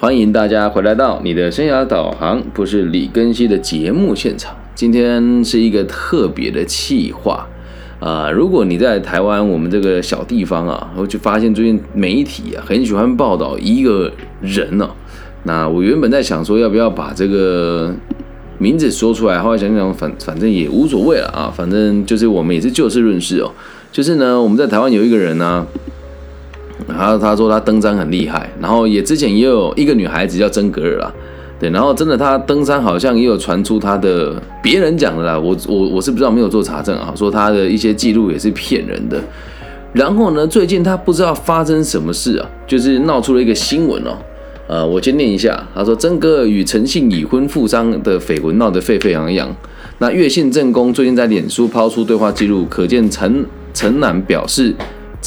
欢迎大家回来到你的生涯导航，不是李根熙的节目现场。今天是一个特别的企划啊！如果你在台湾，我们这个小地方啊，我就发现最近媒体啊很喜欢报道一个人呢。那我原本在想说，要不要把这个名字说出来？后来想想，反反正也无所谓了啊。反正就是我们也是就事论事哦。就是呢，我们在台湾有一个人呢。然后他说他登山很厉害，然后也之前也有一个女孩子叫曾格尔啦，对，然后真的他登山好像也有传出他的别人讲的啦，我我我是不知道没有做查证啊，说他的一些记录也是骗人的。然后呢，最近他不知道发生什么事啊，就是闹出了一个新闻哦，呃，我先念一下，他说曾格尔与陈姓已婚富商的绯闻闹得沸沸扬扬，那越姓正宫最近在脸书抛出对话记录，可见陈陈楠表示。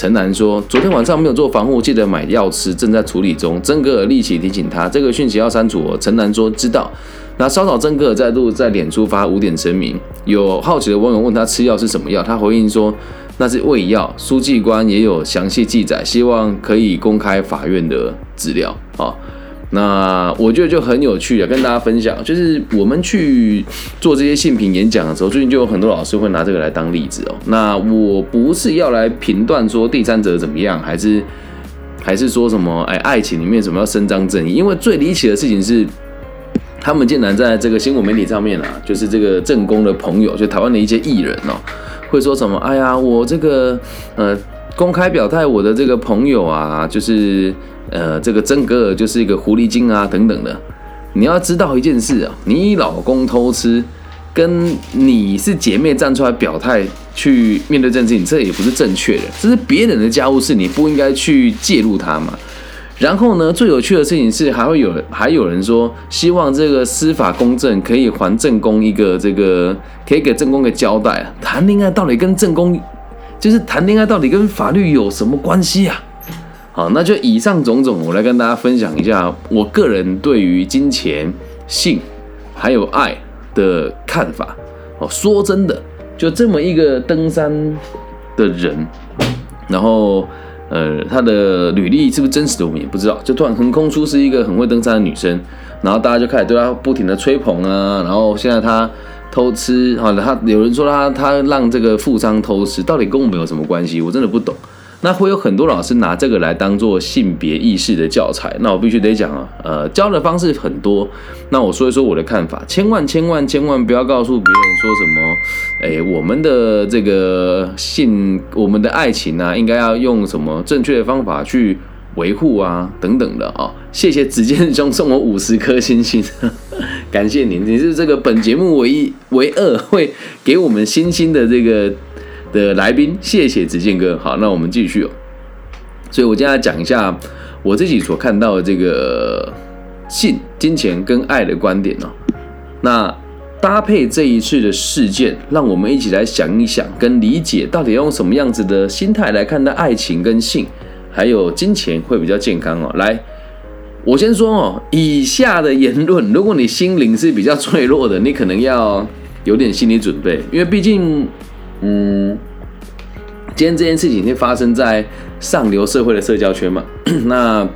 陈楠说：“昨天晚上没有做防护，记得买药吃，正在处理中。”曾格尔立即提醒他：“这个讯息要删除。”哦。陈楠说：“知道。”那稍早，曾格尔再度在脸书发五点声明。有好奇的网友问他吃药是什么药，他回应说：“那是胃药。”书记官也有详细记载，希望可以公开法院的资料。啊。那我觉得就很有趣啊，跟大家分享，就是我们去做这些性评演讲的时候，最近就有很多老师会拿这个来当例子哦。那我不是要来评断说第三者怎么样，还是还是说什么哎，爱情里面什么要伸张正义？因为最离奇的事情是，他们竟然在这个新闻媒体上面啊，就是这个正宫的朋友，就台湾的一些艺人哦，会说什么？哎呀，我这个呃。公开表态，我的这个朋友啊，就是呃，这个曾格尔就是一个狐狸精啊，等等的。你要知道一件事啊，你老公偷吃，跟你是姐妹站出来表态去面对这件事情，这也不是正确的，这是别人的家务事，你不应该去介入他嘛。然后呢，最有趣的事情是，还会有还有人说，希望这个司法公正可以还正宫一个这个，可以给正宫个交代啊。谈恋爱到底跟正宫？就是谈恋爱到底跟法律有什么关系啊？好，那就以上种种，我来跟大家分享一下我个人对于金钱、性还有爱的看法。哦，说真的，就这么一个登山的人，然后呃，他的履历是不是真实的，我们也不知道。就突然横空出世一个很会登山的女生，然后大家就开始对她不停的吹捧啊，然后现在她。偷吃啊！他有人说他他让这个富商偷吃，到底跟我们有什么关系？我真的不懂。那会有很多老师拿这个来当做性别意识的教材。那我必须得讲啊，呃，教的方式很多。那我说一说我的看法，千万千万千万不要告诉别人说什么，哎，我们的这个性，我们的爱情啊，应该要用什么正确的方法去维护啊，等等的啊。谢谢子健兄送我五十颗星星。感谢您，你是这个本节目唯一唯二会给我们星星的这个的来宾，谢谢子健哥。好，那我们继续哦。所以我今天来讲一下我自己所看到的这个性、金钱跟爱的观点哦。那搭配这一次的事件，让我们一起来想一想，跟理解到底用什么样子的心态来看待爱情跟性，还有金钱会比较健康哦。来。我先说哦，以下的言论，如果你心灵是比较脆弱的，你可能要有点心理准备，因为毕竟，嗯，今天这件事情会发生在上流社会的社交圈嘛，那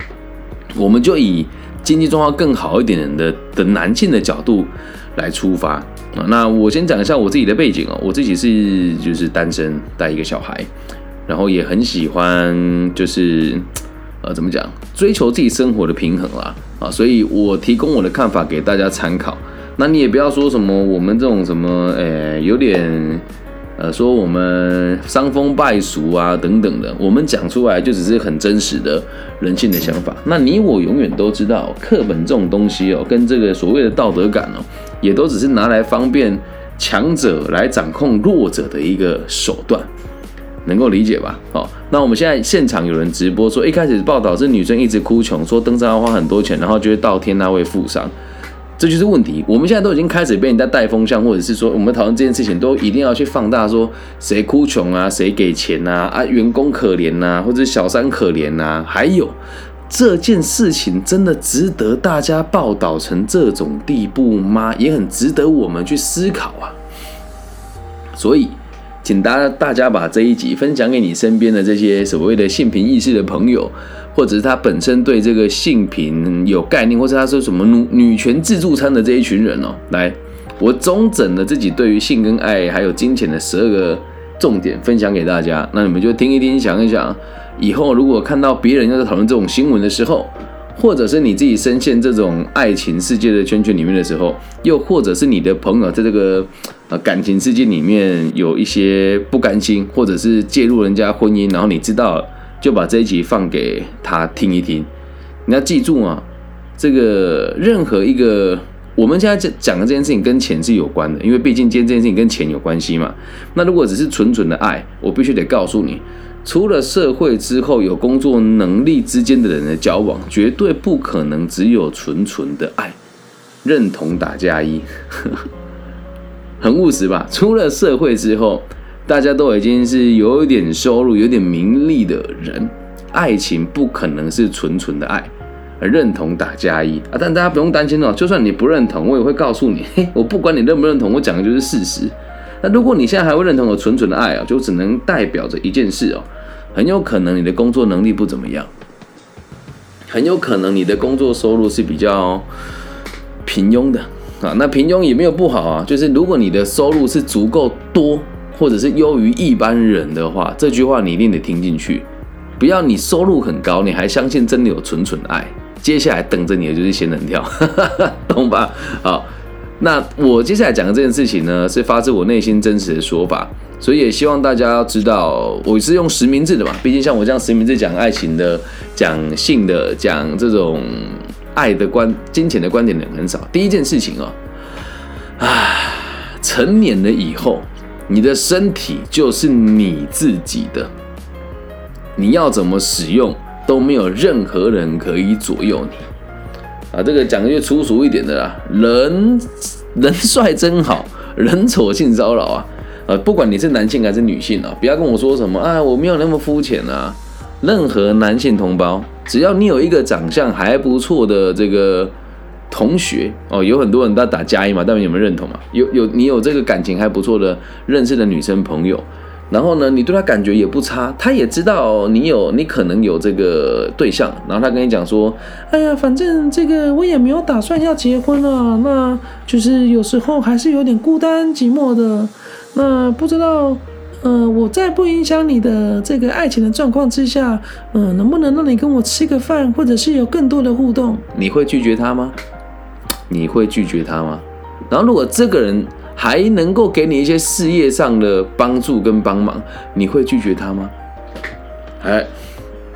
我们就以经济状况更好一点的的男性的角度来出发啊。那我先讲一下我自己的背景哦，我自己是就是单身带一个小孩，然后也很喜欢就是。呃，怎么讲？追求自己生活的平衡啦，啊，所以我提供我的看法给大家参考。那你也不要说什么我们这种什么，呃，有点，呃，说我们伤风败俗啊等等的，我们讲出来就只是很真实的人性的想法。那你我永远都知道，课本这种东西哦，跟这个所谓的道德感哦，也都只是拿来方便强者来掌控弱者的一个手段。能够理解吧？好，那我们现在现场有人直播说，一开始报道是女生一直哭穷，说登山要花很多钱，然后就会倒贴那位富商，这就是问题。我们现在都已经开始被人家带风向，或者是说我们讨论这件事情都一定要去放大，说谁哭穷啊，谁给钱啊，啊员工可怜呐，或者小三可怜呐，还有这件事情真的值得大家报道成这种地步吗？也很值得我们去思考啊。所以。请大大家把这一集分享给你身边的这些所谓的性平意识的朋友，或者是他本身对这个性平有概念，或者他说什么女女权自助餐的这一群人哦，来，我总整了自己对于性跟爱还有金钱的十二个重点分享给大家，那你们就听一听，想一想，以后如果看到别人要在讨论这种新闻的时候。或者是你自己深陷这种爱情世界的圈圈里面的时候，又或者是你的朋友在这个呃感情世界里面有一些不甘心，或者是介入人家婚姻，然后你知道就把这一集放给他听一听。你要记住啊，这个任何一个我们现在讲的这件事情跟钱是有关的，因为毕竟今天这件事情跟钱有关系嘛。那如果只是纯纯的爱，我必须得告诉你。除了社会之后有工作能力之间的人的交往，绝对不可能只有纯纯的爱，认同打加一，很务实吧？出了社会之后，大家都已经是有一点收入、有点名利的人，爱情不可能是纯纯的爱，认同打加一啊！但大家不用担心哦，就算你不认同，我也会告诉你，嘿，我不管你认不认同，我讲的就是事实。那如果你现在还会认同我纯纯的爱啊，就只能代表着一件事哦。很有可能你的工作能力不怎么样，很有可能你的工作收入是比较平庸的啊。那平庸也没有不好啊，就是如果你的收入是足够多，或者是优于一般人的话，这句话你一定得听进去。不要你收入很高，你还相信真的有纯纯爱，接下来等着你的就是仙人跳，懂吧？好，那我接下来讲的这件事情呢，是发自我内心真实的说法。所以也希望大家要知道，我是用实名制的嘛。毕竟像我这样实名制讲爱情的、讲性的、讲这种爱的观、金钱的观点的人很少。第一件事情啊，啊，成年了以后，你的身体就是你自己的，你要怎么使用都没有任何人可以左右你。啊，这个讲的就粗俗一点的啦，人人帅真好，人丑性骚扰啊。呃，不管你是男性还是女性啊，不要跟我说什么啊，我没有那么肤浅啊。任何男性同胞，只要你有一个长相还不错的这个同学哦，有很多人都打加一嘛，代表你们认同嘛？有有你有这个感情还不错的认识的女生朋友，然后呢，你对他感觉也不差，他也知道你有你可能有这个对象，然后他跟你讲说，哎呀，反正这个我也没有打算要结婚了，那就是有时候还是有点孤单寂寞的。那不知道，呃，我在不影响你的这个爱情的状况之下，嗯，能不能让你跟我吃个饭，或者是有更多的互动？你会拒绝他吗？你会拒绝他吗？然后，如果这个人还能够给你一些事业上的帮助跟帮忙，你会拒绝他吗？哎，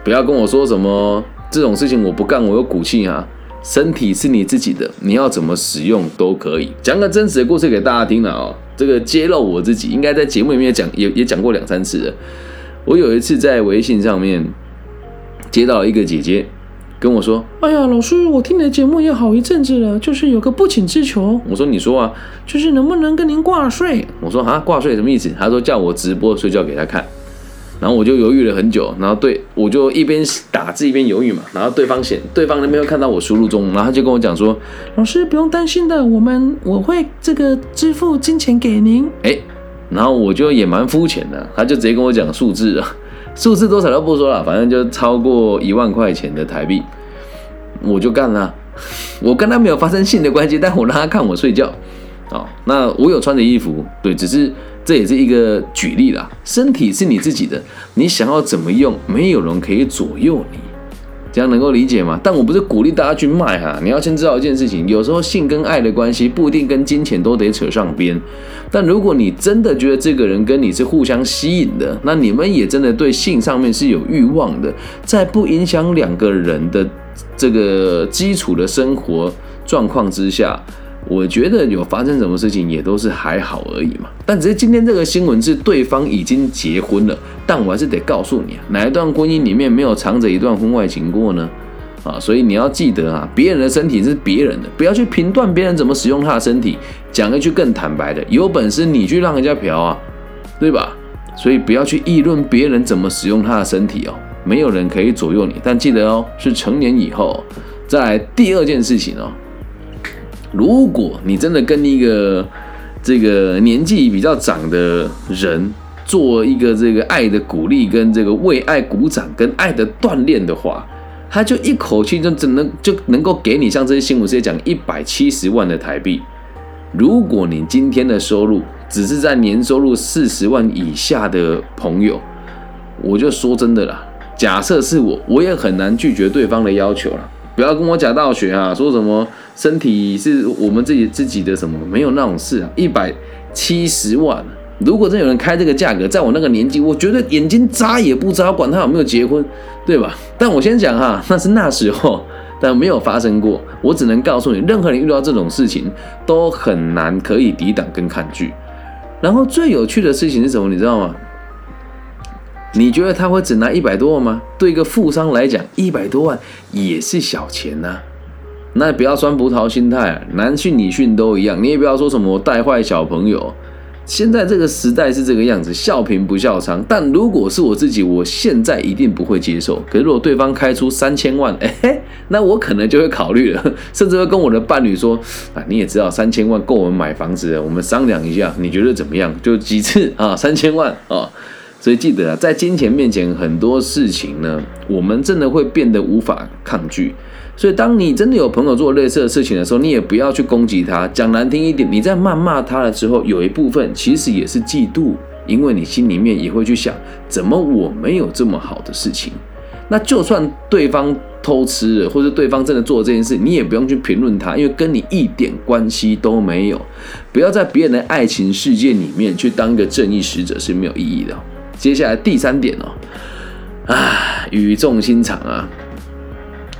不要跟我说什么这种事情我不干，我有骨气啊！身体是你自己的，你要怎么使用都可以。讲个真实的故事给大家听了哦。这个揭露我自己，应该在节目里面讲，也也讲过两三次了。我有一次在微信上面接到一个姐姐跟我说：“哎呀，老师，我听你的节目也好一阵子了，就是有个不请之求。”我说：“你说啊，就是能不能跟您挂税？”我说：“啊，挂税什么意思？”他说：“叫我直播睡觉给他看。”然后我就犹豫了很久，然后对我就一边打字一边犹豫嘛，然后对方显对方那边又看到我输入中，然后他就跟我讲说：“老师不用担心的，我们我会这个支付金钱给您。”哎，然后我就也蛮肤浅的，他就直接跟我讲数字啊，数字多少都不说了，反正就超过一万块钱的台币，我就干了。我跟他没有发生性的关系，但我让他看我睡觉。哦，那我有穿着衣服，对，只是。这也是一个举例啦，身体是你自己的，你想要怎么用，没有人可以左右你，这样能够理解吗？但我不是鼓励大家去卖哈，你要先知道一件事情，有时候性跟爱的关系不一定跟金钱都得扯上边，但如果你真的觉得这个人跟你是互相吸引的，那你们也真的对性上面是有欲望的，在不影响两个人的这个基础的生活状况之下。我觉得有发生什么事情也都是还好而已嘛，但只是今天这个新闻是对方已经结婚了，但我还是得告诉你啊，哪一段婚姻里面没有藏着一段婚外情过呢？啊，所以你要记得啊，别人的身体是别人的，不要去评断别人怎么使用他的身体。讲一句更坦白的，有本事你去让人家嫖啊，对吧？所以不要去议论别人怎么使用他的身体哦，没有人可以左右你。但记得哦，是成年以后。再来第二件事情哦。如果你真的跟一个这个年纪比较长的人做一个这个爱的鼓励跟这个为爱鼓掌跟爱的锻炼的话，他就一口气就只能就能够给你像这些新闻直接讲一百七十万的台币。如果你今天的收入只是在年收入四十万以下的朋友，我就说真的啦，假设是我，我也很难拒绝对方的要求了。不要跟我假道学啊，说什么身体是我们自己自己的什么，没有那种事啊。一百七十万，如果真有人开这个价格，在我那个年纪，我觉得眼睛眨也不眨，管他有没有结婚，对吧？但我先讲哈，那是那时候。但没有发生过，我只能告诉你，任何人遇到这种事情都很难可以抵挡跟抗拒。然后最有趣的事情是什么？你知道吗？你觉得他会只拿一百多万吗？对一个富商来讲，一百多万也是小钱呐。那不要酸葡萄心态，男训女训都一样，你也不要说什么带坏小朋友。现在这个时代是这个样子，笑贫不笑娼。但如果是我自己，我现在一定不会接受。可是如果对方开出三千万，哎，那我可能就会考虑了，甚至会跟我的伴侣说：啊，你也知道三千万够我们买房子了，我们商量一下，你觉得怎么样？就几次啊，三千万啊。所以记得啊，在金钱面前，很多事情呢，我们真的会变得无法抗拒。所以，当你真的有朋友做类似的事情的时候，你也不要去攻击他。讲难听一点，你在谩骂他的时候，有一部分其实也是嫉妒，因为你心里面也会去想，怎么我没有这么好的事情？那就算对方偷吃，或者对方真的做这件事，你也不用去评论他，因为跟你一点关系都没有。不要在别人的爱情世界里面去当一个正义使者是没有意义的。接下来第三点哦，啊，语重心长啊。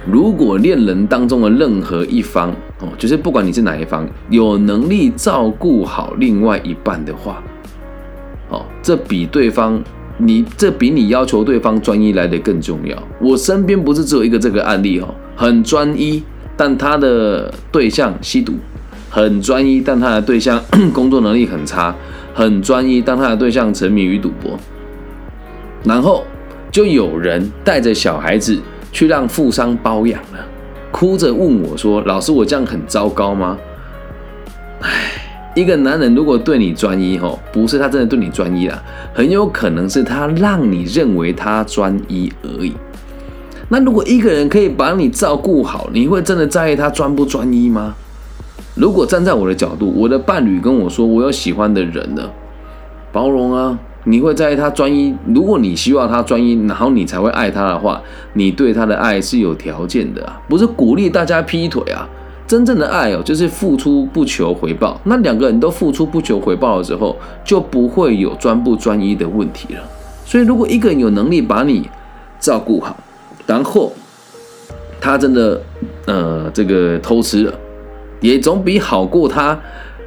如果恋人当中的任何一方哦，就是不管你是哪一方，有能力照顾好另外一半的话，哦，这比对方你这比你要求对方专一来的更重要。我身边不是只有一个这个案例哦，很专一，但他的对象吸毒；很专一，但他的对象 工作能力很差；很专一，但他的对象沉迷于赌博。然后就有人带着小孩子。去让富商包养了，哭着问我说：“老师，我这样很糟糕吗？”唉，一个男人如果对你专一，吼，不是他真的对你专一啦，很有可能是他让你认为他专一而已。那如果一个人可以把你照顾好，你会真的在意他专不专一吗？如果站在我的角度，我的伴侣跟我说我有喜欢的人了，包容啊。你会在意他专一？如果你希望他专一，然后你才会爱他的话，你对他的爱是有条件的啊，不是鼓励大家劈腿啊。真正的爱哦，就是付出不求回报。那两个人都付出不求回报的时候，就不会有专不专一的问题了。所以，如果一个人有能力把你照顾好，然后他真的呃这个偷吃了，也总比好过他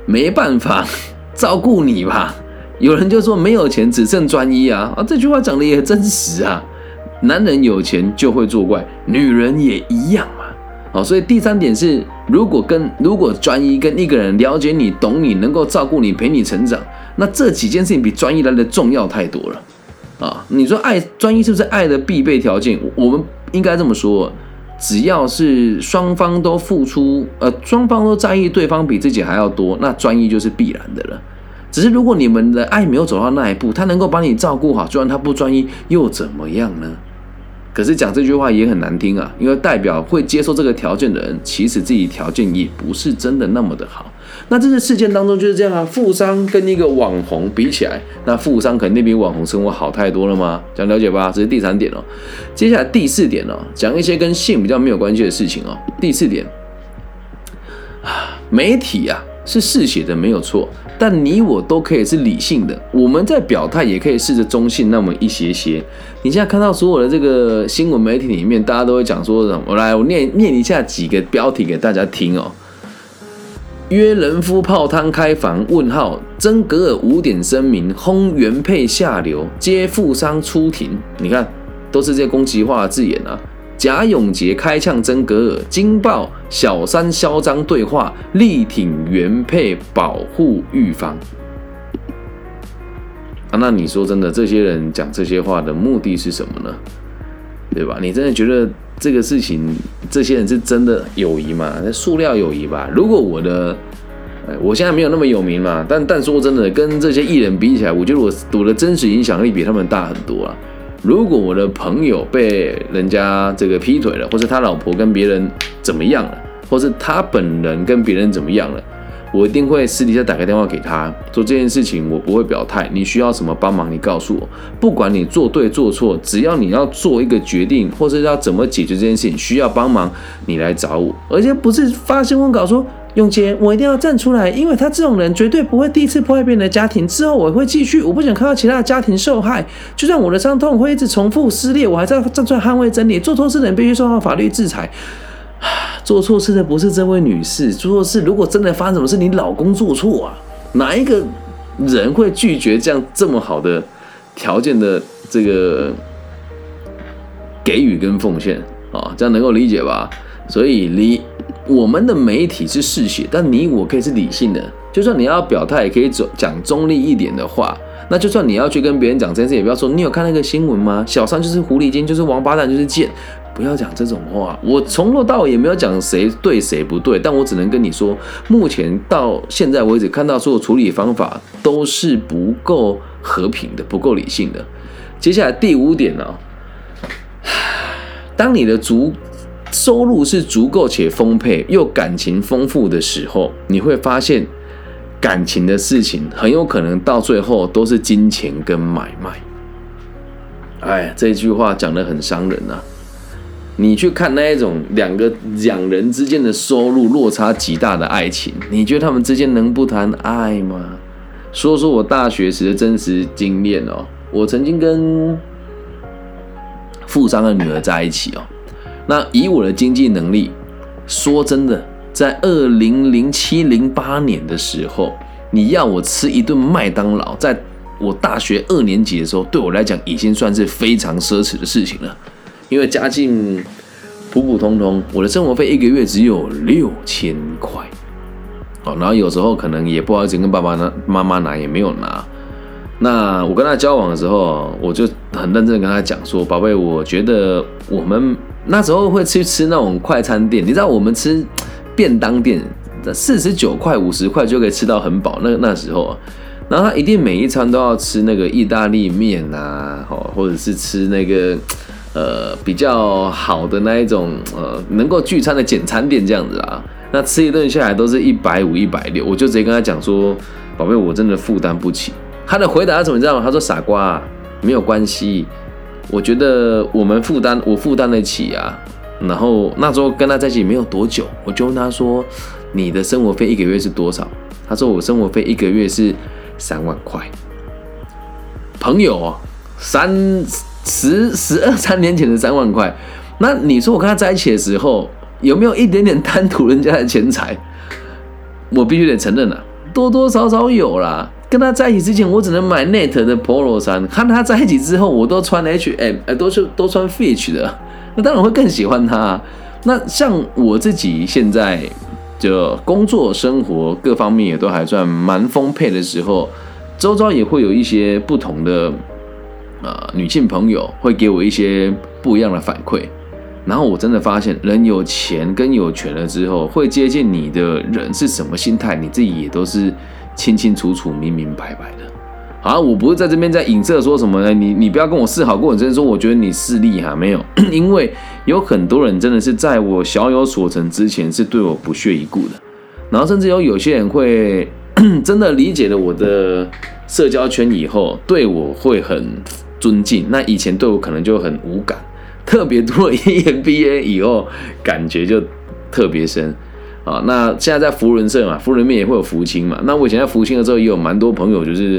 没办法 照顾你吧。有人就说没有钱只剩专一啊啊！这句话讲的也真实啊。男人有钱就会作怪，女人也一样嘛。好，所以第三点是，如果跟如果专一跟一个人了解你、懂你、能够照顾你、陪你成长，那这几件事情比专一来的重要太多了啊！你说爱专一是不是爱的必备条件？我们应该这么说，只要是双方都付出，呃，双方都在意对方比自己还要多，那专一就是必然的了。只是如果你们的爱没有走到那一步，他能够把你照顾好，就算他不专一又怎么样呢？可是讲这句话也很难听啊，因为代表会接受这个条件的人，其实自己条件也不是真的那么的好。那这个事件当中就是这样啊，富商跟一个网红比起来，那富商肯定比网红生活好太多了吗？想了解吧？这是第三点哦。接下来第四点哦，讲一些跟性比较没有关系的事情哦。第四点啊，媒体啊。是嗜血的没有错，但你我都可以是理性的。我们在表态也可以试着中性那么一些些。你现在看到所有的这个新闻媒体里面，大家都会讲说什么？我来，我念念一下几个标题给大家听哦。约人夫泡汤开房？问号。曾格尔五点声明，轰原配下流，接富商出庭。你看，都是这些攻击化的字眼啊。贾永杰开枪真格尔，惊爆小三嚣张对话，力挺原配保护玉芳。啊，那你说真的，这些人讲这些话的目的是什么呢？对吧？你真的觉得这个事情，这些人是真的友谊吗？那塑料友谊吧。如果我的，我现在没有那么有名嘛，但但说真的，跟这些艺人比起来，我觉得我我的真实影响力比他们大很多啊。如果我的朋友被人家这个劈腿了，或者他老婆跟别人怎么样了，或是他本人跟别人怎么样了，我一定会私底下打个电话给他，做这件事情我不会表态。你需要什么帮忙，你告诉我。不管你做对做错，只要你要做一个决定，或者要怎么解决这件事情，需要帮忙，你来找我，而且不是发新闻稿说。永杰，我一定要站出来，因为他这种人绝对不会第一次破坏别人的家庭，之后我会继续，我不想看到其他的家庭受害，就算我的伤痛会一直重复撕裂，我还在站出来捍卫真理。做错事的人必须受到法律制裁。做错事的不是这位女士，做错事如果真的发生什么事，你老公做错啊，哪一个人会拒绝这样这么好的条件的这个给予跟奉献啊？这样能够理解吧？所以你。我们的媒体是嗜血，但你我可以是理性的。就算你要表态，也可以走讲中立一点的话。那就算你要去跟别人讲这件事，也不要说你有看那个新闻吗？小三就是狐狸精，就是王八蛋，就是贱，不要讲这种话。我从头到尾也没有讲谁对谁不对，但我只能跟你说，目前到现在为止，看到所有处理方法都是不够和平的，不够理性的。接下来第五点呢，当你的足。收入是足够且丰沛，又感情丰富的时候，你会发现感情的事情很有可能到最后都是金钱跟买卖。哎，这句话讲的很伤人啊！你去看那一种两个两人之间的收入落差极大的爱情，你觉得他们之间能不谈爱吗？说说我大学时的真实经验哦，我曾经跟富商的女儿在一起哦。那以我的经济能力，说真的，在二零零七零八年的时候，你要我吃一顿麦当劳，在我大学二年级的时候，对我来讲已经算是非常奢侈的事情了。因为家境普普通通，我的生活费一个月只有六千块，哦，然后有时候可能也不好意思跟爸爸拿、妈妈拿，也没有拿。那我跟他交往的时候，我就很认真跟他讲说：“宝贝，我觉得我们。”那时候会去吃那种快餐店，你知道我们吃便当店，四十九块、五十块就可以吃到很饱。那那时候，然后他一定每一餐都要吃那个意大利面啊，哦，或者是吃那个呃比较好的那一种呃能够聚餐的简餐店这样子啊。那吃一顿下来都是一百五、一百六，我就直接跟他讲说：“宝贝，我真的负担不起。”他的回答是什么？你知道？他说：“傻瓜，没有关系。”我觉得我们负担，我负担得起啊。然后那时候跟他在一起没有多久，我就问他说：“你的生活费一个月是多少？”他说：“我生活费一个月是三万块。”朋友，三十十二三年前的三万块，那你说我跟他在一起的时候有没有一点点贪图人家的钱财？我必须得承认了，多多少少有啦。跟他在一起之前，我只能买 Net 的 Polo 衫。和他在一起之后，我都穿 H&M，呃，都是都穿 Fitch 的。那当然会更喜欢他。啊那像我自己现在就工作、生活各方面也都还算蛮丰沛的时候，周遭也会有一些不同的呃女性朋友会给我一些不一样的反馈。然后我真的发现，人有钱跟有权了之后，会接近你的人是什么心态，你自己也都是。清清楚楚、明明白白的，好，我不是在这边在影射说什么呢？你你不要跟我示好过，我真的说我觉得你势利哈，没有，因为有很多人真的是在我小有所成之前是对我不屑一顾的，然后甚至有有些人会 真的理解了我的社交圈以后，对我会很尊敬，那以前对我可能就很无感，特别多 了 EMBA 以后，感觉就特别深。啊，那现在在福人社嘛，福人面也会有福清嘛。那我以前在福清的时候，也有蛮多朋友，就是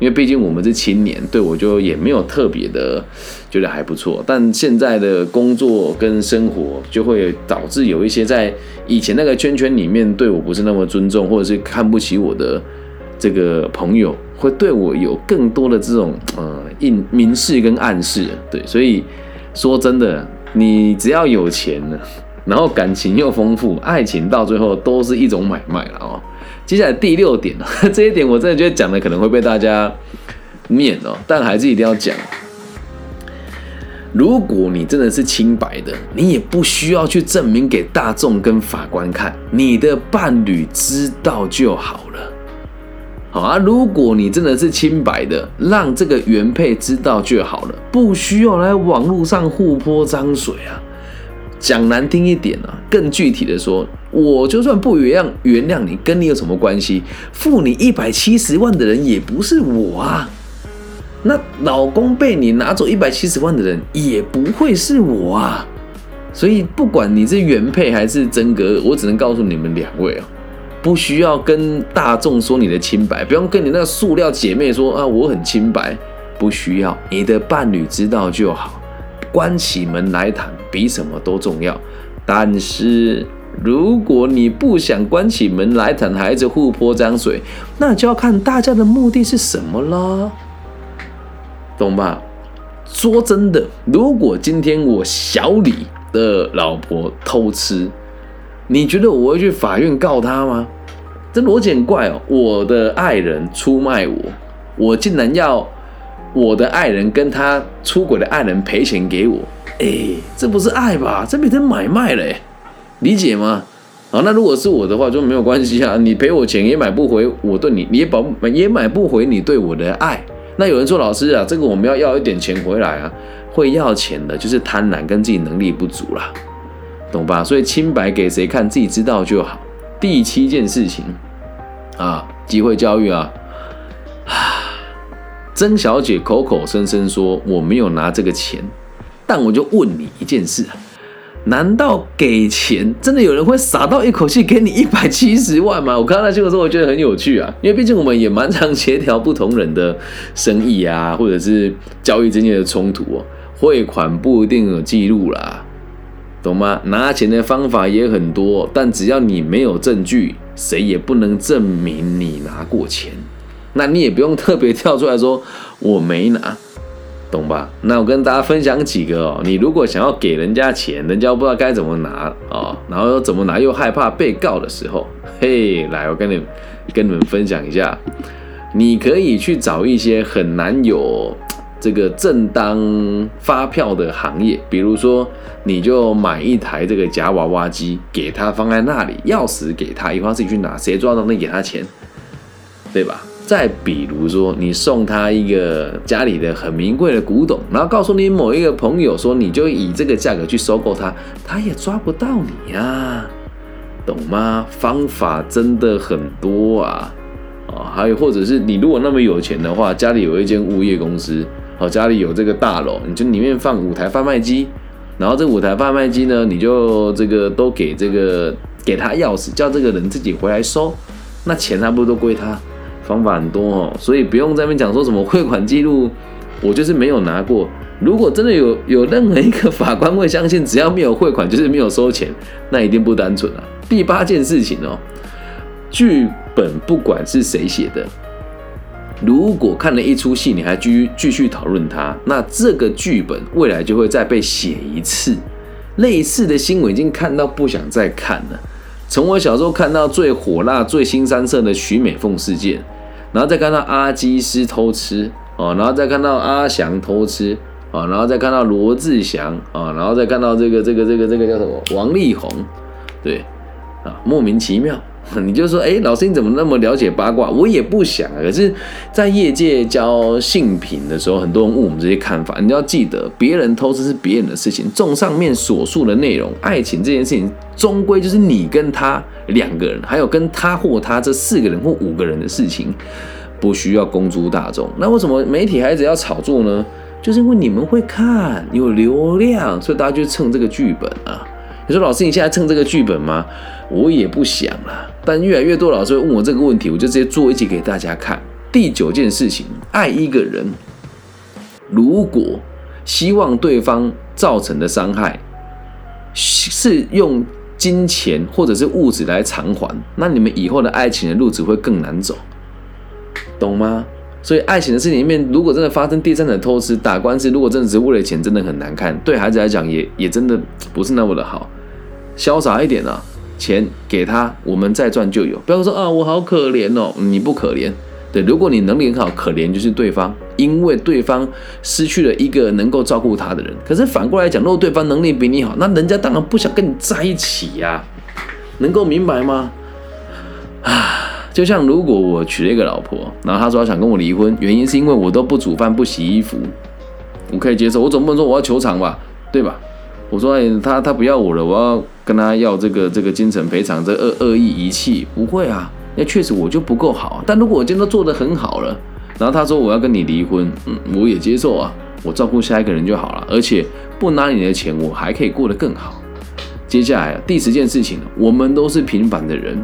因为毕竟我们是青年，对我就也没有特别的觉得还不错。但现在的工作跟生活，就会导致有一些在以前那个圈圈里面对我不是那么尊重，或者是看不起我的这个朋友，会对我有更多的这种呃印明示跟暗示。对，所以说真的，你只要有钱了。然后感情又丰富，爱情到最后都是一种买卖了哦。接下来第六点 这一点我真的觉得讲的可能会被大家念哦，但还是一定要讲。如果你真的是清白的，你也不需要去证明给大众跟法官看，你的伴侣知道就好了。好啊，如果你真的是清白的，让这个原配知道就好了，不需要来网络上互泼脏水啊。讲难听一点啊，更具体的说，我就算不原谅原谅你，跟你有什么关系？付你一百七十万的人也不是我啊。那老公被你拿走一百七十万的人也不会是我啊。所以不管你是原配还是真格，我只能告诉你们两位啊。不需要跟大众说你的清白，不用跟你那塑料姐妹说啊，我很清白，不需要，你的伴侣知道就好。关起门来谈，比什么都重要。但是如果你不想关起门来谈，孩子互泼脏水，那就要看大家的目的是什么啦，懂吧？说真的，如果今天我小李的老婆偷吃，你觉得我会去法院告他吗？这逻辑很怪哦！我的爱人出卖我，我竟然要我的爱人跟他出轨的爱人赔钱给我，哎，这不是爱吧？这变成买卖了，理解吗？好，那如果是我的话就没有关系啊，你赔我钱也买不回我对你，你也保也买不回你对我的爱。那有人说老师啊，这个我们要要一点钱回来啊，会要钱的就是贪婪跟自己能力不足啦。懂吧？所以清白给谁看，自己知道就好。第七件事情啊，机会教育啊。曾小姐口口声声说我没有拿这个钱，但我就问你一件事：难道给钱真的有人会傻到一口气给你一百七十万吗？我看到那新闻时候，我觉得很有趣啊，因为毕竟我们也蛮常协调不同人的生意啊，或者是交易之间的冲突哦。汇款不一定有记录啦。懂吗？拿钱的方法也很多，但只要你没有证据，谁也不能证明你拿过钱。那你也不用特别跳出来说我没拿，懂吧？那我跟大家分享几个哦。你如果想要给人家钱，人家不知道该怎么拿哦，然后又怎么拿又害怕被告的时候，嘿，来，我跟你跟你们分享一下，你可以去找一些很难有。这个正当发票的行业，比如说，你就买一台这个夹娃娃机，给他放在那里，钥匙给他，以后自己去拿，谁抓到那给他钱，对吧？再比如说，你送他一个家里的很名贵的古董，然后告诉你某一个朋友说，你就以这个价格去收购他，他也抓不到你呀，懂吗？方法真的很多啊，啊，还有或者是你如果那么有钱的话，家里有一间物业公司。哦，家里有这个大楼，你就里面放五台贩卖机，然后这五台贩卖机呢，你就这个都给这个给他钥匙，叫这个人自己回来收，那钱他不都归他？方法很多哦，所以不用在那边讲说什么汇款记录，我就是没有拿过。如果真的有有任何一个法官会相信，只要没有汇款就是没有收钱，那一定不单纯啊。第八件事情哦，剧本不管是谁写的。如果看了一出戏，你还继续继续讨论它，那这个剧本未来就会再被写一次。类似的新闻已经看到不想再看了。从我小时候看到最火辣、最新三色的徐美凤事件，然后再看到阿基斯偷吃哦，然后再看到阿翔偷吃啊，然后再看到罗志祥啊，然后再看到这个这个这个这个叫什么王力宏，对啊，莫名其妙。你就说，哎，老师你怎么那么了解八卦？我也不想。可是，在业界教性品的时候，很多人问我们这些看法。你要记得，别人偷吃是别人的事情。综上面所述的内容，爱情这件事情，终归就是你跟他两个人，还有跟他或他这四个人或五个人的事情，不需要公诸大众。那为什么媒体孩子要炒作呢？就是因为你们会看，有流量，所以大家就蹭这个剧本啊。你说，老师你现在蹭这个剧本吗？我也不想了。但越来越多老师会问我这个问题，我就直接做一集给大家看。第九件事情，爱一个人，如果希望对方造成的伤害是用金钱或者是物质来偿还，那你们以后的爱情的路只会更难走，懂吗？所以爱情的事情里面，如果真的发生第三者偷吃、打官司，如果真的是为了钱，真的很难看。对孩子来讲，也也真的不是那么的好，潇洒一点啊。钱给他，我们再赚就有。不要说啊，我好可怜哦，你不可怜。对，如果你能力很好，可怜就是对方，因为对方失去了一个能够照顾他的人。可是反过来讲，如果对方能力比你好，那人家当然不想跟你在一起呀。能够明白吗？啊。就像如果我娶了一个老婆，然后她说她想跟我离婚，原因是因为我都不煮饭不洗衣服，我可以接受。我总不能说我要求偿吧，对吧？我说哎，他他不要我了，我要跟他要这个这个精神赔偿，这恶恶意遗弃，不会啊，那确实我就不够好。但如果我今天都做得很好了，然后他说我要跟你离婚，嗯，我也接受啊，我照顾下一个人就好了，而且不拿你的钱，我还可以过得更好。接下来第十件事情，我们都是平凡的人，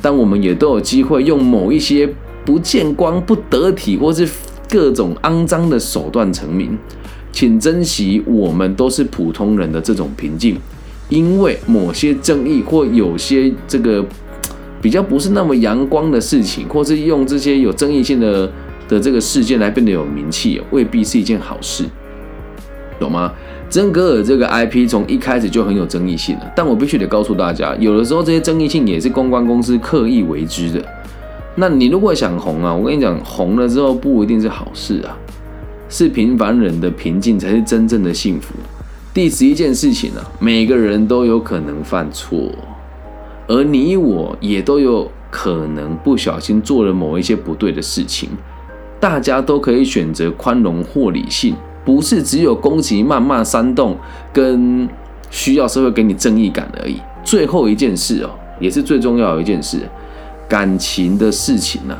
但我们也都有机会用某一些不见光、不得体或是各种肮脏的手段成名。请珍惜我们都是普通人的这种平静，因为某些争议或有些这个比较不是那么阳光的事情，或是用这些有争议性的的这个事件来变得有名气，未必是一件好事，懂吗？真格尔这个 IP 从一开始就很有争议性了，但我必须得告诉大家，有的时候这些争议性也是公关公司刻意为之的。那你如果想红啊，我跟你讲，红了之后不一定是好事啊。是平凡人的平静才是真正的幸福。第十一件事情呢，每个人都有可能犯错，而你我也都有可能不小心做了某一些不对的事情。大家都可以选择宽容或理性，不是只有攻击、谩骂、煽动跟需要社会给你正义感而已。最后一件事哦，也是最重要的一件事，感情的事情呢，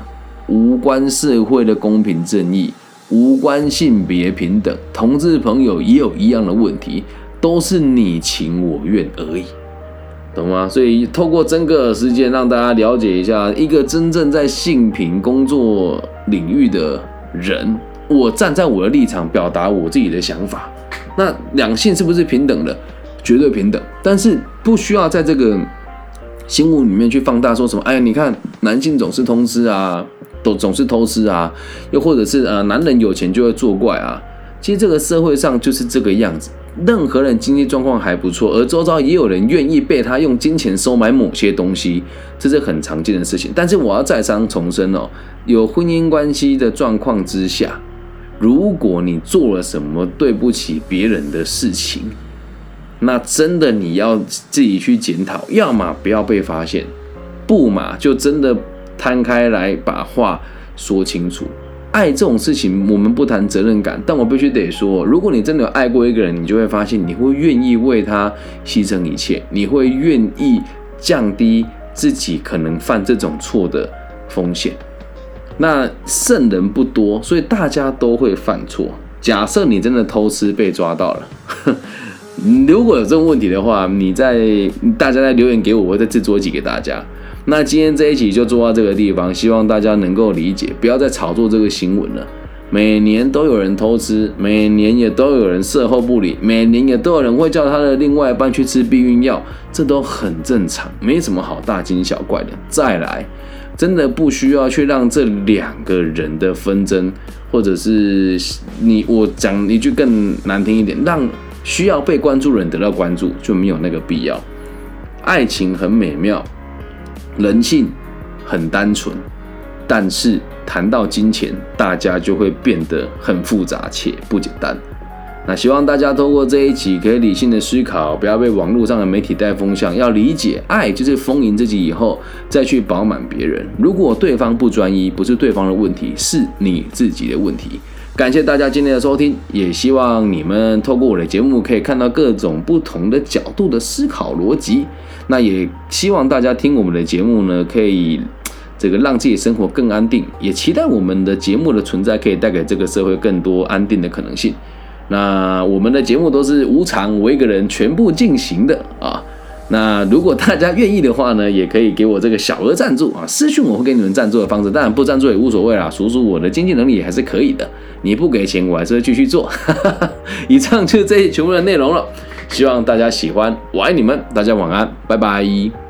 无关社会的公平正义。无关性别平等，同志朋友也有一样的问题，都是你情我愿而已，懂吗？所以透过整个事件，让大家了解一下，一个真正在性平工作领域的人，我站在我的立场表达我自己的想法。那两性是不是平等的？绝对平等，但是不需要在这个新闻里面去放大，说什么？哎呀，你看男性总是通知啊。都总是偷吃啊，又或者是呃，男人有钱就会作怪啊。其实这个社会上就是这个样子，任何人经济状况还不错，而周遭也有人愿意被他用金钱收买某些东西，这是很常见的事情。但是我要再三重申哦，有婚姻关系的状况之下，如果你做了什么对不起别人的事情，那真的你要自己去检讨，要么不要被发现，不嘛就真的。摊开来把话说清楚，爱这种事情，我们不谈责任感，但我必须得说，如果你真的有爱过一个人，你就会发现，你会愿意为他牺牲一切，你会愿意降低自己可能犯这种错的风险。那圣人不多，所以大家都会犯错。假设你真的偷吃被抓到了，如果有这种问题的话，你在大家在留言给我，我会再制作一集给大家。那今天这一集就做到这个地方，希望大家能够理解，不要再炒作这个新闻了。每年都有人偷吃，每年也都有人事后不理，每年也都有人会叫他的另外一半去吃避孕药，这都很正常，没什么好大惊小怪的。再来，真的不需要去让这两个人的纷争，或者是你我讲一句更难听一点，让需要被关注的人得到关注，就没有那个必要。爱情很美妙。人性很单纯，但是谈到金钱，大家就会变得很复杂且不简单。那希望大家透过这一集，可以理性的思考，不要被网络上的媒体带风向。要理解，爱就是丰盈自己以后再去饱满别人。如果对方不专一，不是对方的问题，是你自己的问题。感谢大家今天的收听，也希望你们透过我的节目可以看到各种不同的角度的思考逻辑。那也希望大家听我们的节目呢，可以这个让自己生活更安定，也期待我们的节目的存在可以带给这个社会更多安定的可能性。那我们的节目都是无偿我一个人全部进行的啊。那如果大家愿意的话呢，也可以给我这个小额赞助啊，私信我会给你们赞助的方式，当然不赞助也无所谓啦，数数我的经济能力也还是可以的。你不给钱，我还是会继续做。以上就是这些全部的内容了，希望大家喜欢，我爱你们，大家晚安，拜拜。